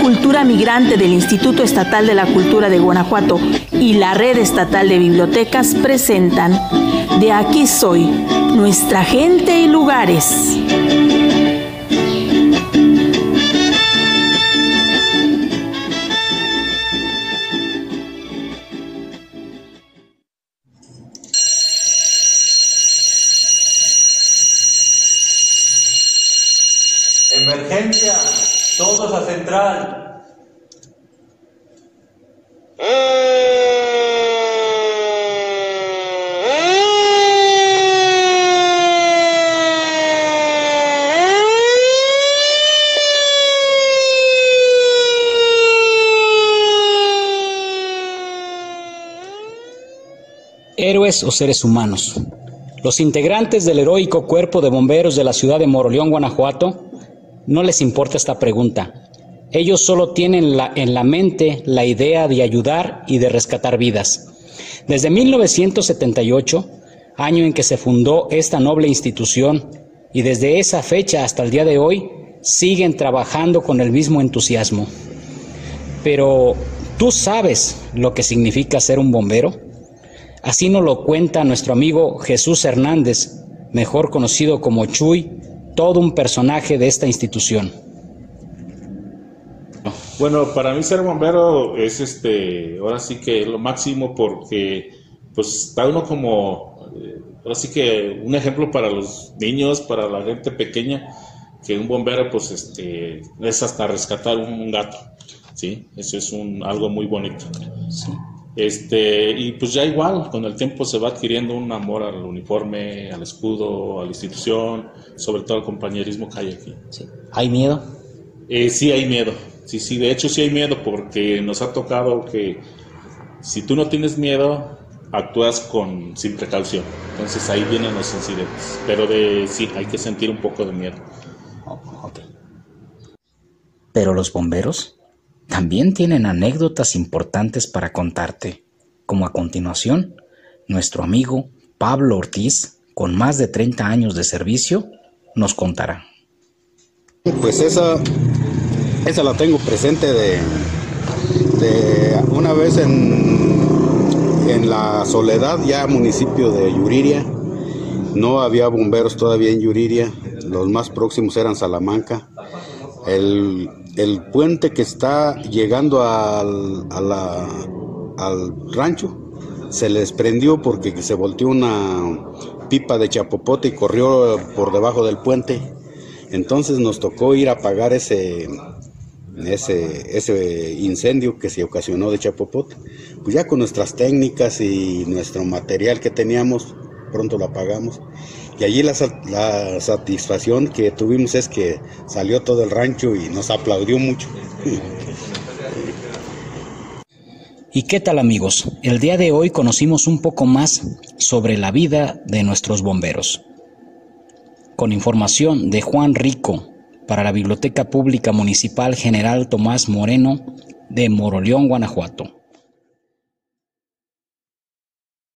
Cultura Migrante del Instituto Estatal de la Cultura de Guanajuato y la Red Estatal de Bibliotecas presentan De aquí soy, nuestra gente y lugares. Emergencia, todos a central. Héroes o seres humanos. Los integrantes del heroico cuerpo de bomberos de la ciudad de Moroleón, Guanajuato, no les importa esta pregunta. Ellos solo tienen en la mente la idea de ayudar y de rescatar vidas. Desde 1978, año en que se fundó esta noble institución, y desde esa fecha hasta el día de hoy, siguen trabajando con el mismo entusiasmo. Pero, ¿tú sabes lo que significa ser un bombero? Así nos lo cuenta nuestro amigo Jesús Hernández, mejor conocido como Chuy, todo un personaje de esta institución. Bueno, para mí ser bombero es este, ahora sí que lo máximo porque pues está uno como, eh, ahora sí que un ejemplo para los niños, para la gente pequeña, que un bombero pues este, es hasta rescatar un, un gato, ¿sí? Eso es un, algo muy bonito. Sí. Este, y pues ya igual, con el tiempo se va adquiriendo un amor al uniforme, al escudo, a la institución, sobre todo al compañerismo que hay aquí. sí. ¿Hay miedo? Eh, sí hay miedo, sí, sí, de hecho sí hay miedo porque nos ha tocado que si tú no tienes miedo, actúas con sin precaución. Entonces ahí vienen los incidentes. Pero de sí, hay que sentir un poco de miedo. Oh, ok. Pero los bomberos también tienen anécdotas importantes para contarte, como a continuación, nuestro amigo Pablo Ortiz, con más de 30 años de servicio, nos contará. Pues esa, esa la tengo presente de, de una vez en, en la Soledad, ya municipio de Yuriria. No había bomberos todavía en Yuriria, los más próximos eran Salamanca. El, el puente que está llegando al, al rancho se les prendió porque se volteó una pipa de chapopote y corrió por debajo del puente. Entonces nos tocó ir a apagar ese, ese, ese incendio que se ocasionó de chapopote. Pues ya con nuestras técnicas y nuestro material que teníamos, pronto lo apagamos. Y allí la, la satisfacción que tuvimos es que salió todo el rancho y nos aplaudió mucho. ¿Y qué tal amigos? El día de hoy conocimos un poco más sobre la vida de nuestros bomberos. Con información de Juan Rico para la Biblioteca Pública Municipal General Tomás Moreno de Moroleón, Guanajuato.